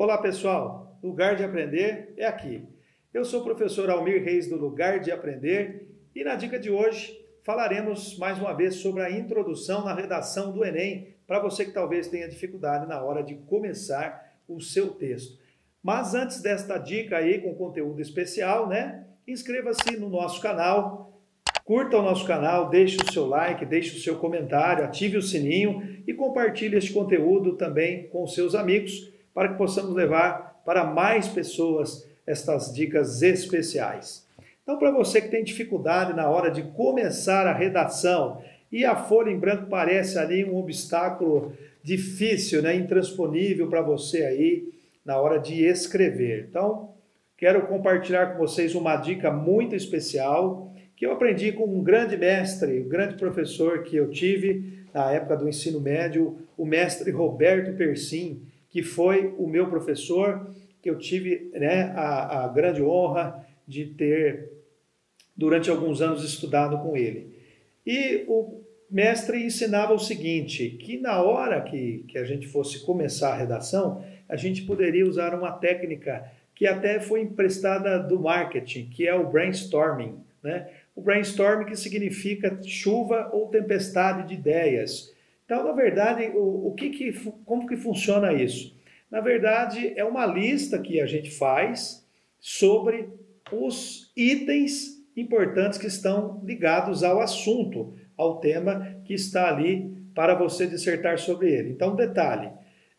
Olá pessoal, Lugar de Aprender é aqui. Eu sou o professor Almir Reis do Lugar de Aprender e na dica de hoje falaremos mais uma vez sobre a introdução na redação do Enem para você que talvez tenha dificuldade na hora de começar o seu texto. Mas antes desta dica aí com conteúdo especial, né? Inscreva-se no nosso canal, curta o nosso canal, deixe o seu like, deixe o seu comentário, ative o sininho e compartilhe este conteúdo também com seus amigos para que possamos levar para mais pessoas estas dicas especiais. Então, para você que tem dificuldade na hora de começar a redação e a folha em branco parece ali um obstáculo difícil, né, intransponível para você aí na hora de escrever. Então, quero compartilhar com vocês uma dica muito especial que eu aprendi com um grande mestre, um grande professor que eu tive na época do ensino médio, o mestre Roberto Persim que foi o meu professor, que eu tive né, a, a grande honra de ter, durante alguns anos, estudado com ele. E o mestre ensinava o seguinte, que na hora que, que a gente fosse começar a redação, a gente poderia usar uma técnica que até foi emprestada do marketing, que é o brainstorming. Né? O brainstorming que significa chuva ou tempestade de ideias. Então, na verdade, o, o que, que como que funciona isso? Na verdade, é uma lista que a gente faz sobre os itens importantes que estão ligados ao assunto, ao tema que está ali para você dissertar sobre ele. Então, detalhe: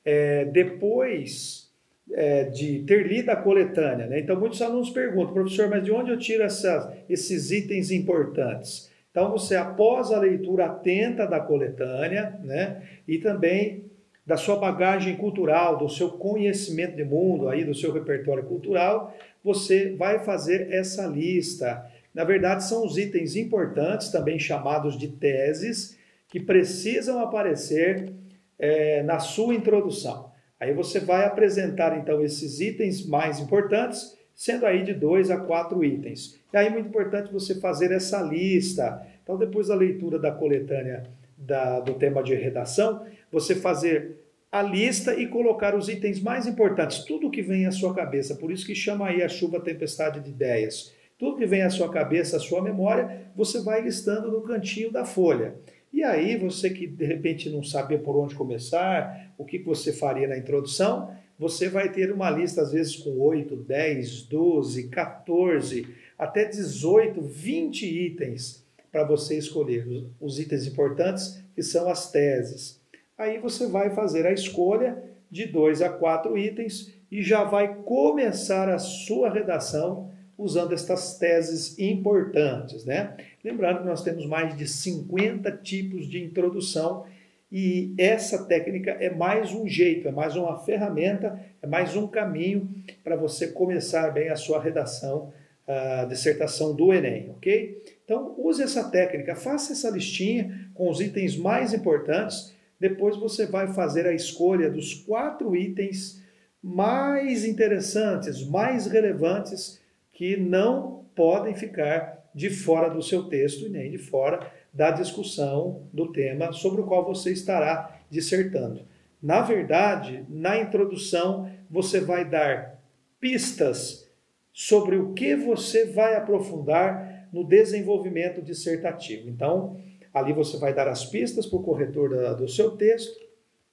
é, depois é, de ter lido a coletânea, né? então muitos alunos perguntam, professor, mas de onde eu tiro essa, esses itens importantes? Então, você, após a leitura atenta da coletânea, né, e também da sua bagagem cultural, do seu conhecimento de mundo, aí do seu repertório cultural, você vai fazer essa lista. Na verdade, são os itens importantes, também chamados de teses, que precisam aparecer é, na sua introdução. Aí você vai apresentar então esses itens mais importantes sendo aí de dois a quatro itens. E aí é muito importante você fazer essa lista. Então, depois da leitura da coletânea da, do tema de redação, você fazer a lista e colocar os itens mais importantes, tudo que vem à sua cabeça. Por isso que chama aí a chuva tempestade de ideias. Tudo que vem à sua cabeça, à sua memória, você vai listando no cantinho da folha. E aí, você que de repente não sabia por onde começar, o que você faria na introdução, você vai ter uma lista, às vezes, com 8, 10, 12, 14, até 18, 20 itens para você escolher. Os itens importantes, que são as teses. Aí você vai fazer a escolha de dois a quatro itens e já vai começar a sua redação usando estas teses importantes, né? Lembrando que nós temos mais de 50 tipos de introdução e essa técnica é mais um jeito, é mais uma ferramenta, é mais um caminho para você começar bem a sua redação, a dissertação do Enem, ok? Então, use essa técnica, faça essa listinha com os itens mais importantes. Depois você vai fazer a escolha dos quatro itens mais interessantes, mais relevantes, que não podem ficar de fora do seu texto e nem de fora da discussão do tema sobre o qual você estará dissertando. Na verdade, na introdução, você vai dar pistas sobre o que você vai aprofundar no desenvolvimento dissertativo. Então, ali você vai dar as pistas para o corretor do seu texto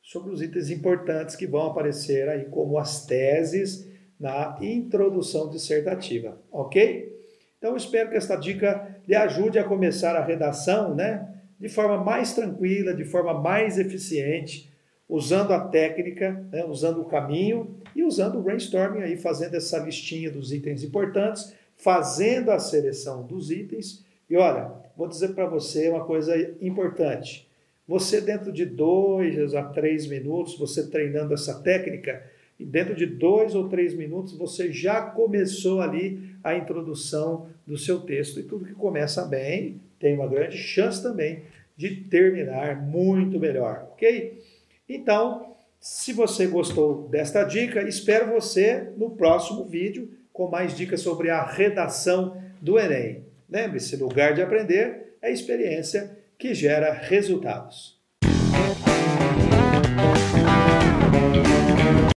sobre os itens importantes que vão aparecer aí, como as teses na introdução dissertativa, ok? Então, espero que esta dica lhe ajude a começar a redação né, de forma mais tranquila, de forma mais eficiente, usando a técnica, né, usando o caminho e usando o brainstorming, aí, fazendo essa listinha dos itens importantes, fazendo a seleção dos itens. E olha, vou dizer para você uma coisa importante. Você, dentro de dois a três minutos, você treinando essa técnica, e dentro de dois ou três minutos você já começou ali a introdução do seu texto. E tudo que começa bem tem uma grande chance também de terminar muito melhor, ok? Então, se você gostou desta dica, espero você no próximo vídeo com mais dicas sobre a redação do Enem. Lembre-se, lugar de aprender é experiência que gera resultados.